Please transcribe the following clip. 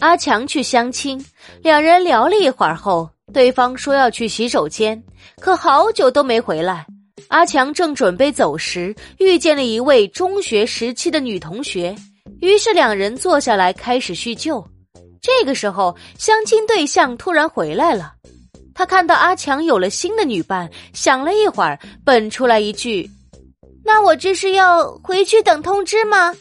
阿强去相亲两人聊了一会儿后对方说要去洗手间可好久都没回来。阿强正准备走时遇见了一位中学时期的女同学于是两人坐下来开始叙旧。这个时候相亲对象突然回来了。他看到阿强有了新的女伴想了一会儿蹦出来一句那我这是要回去等通知吗？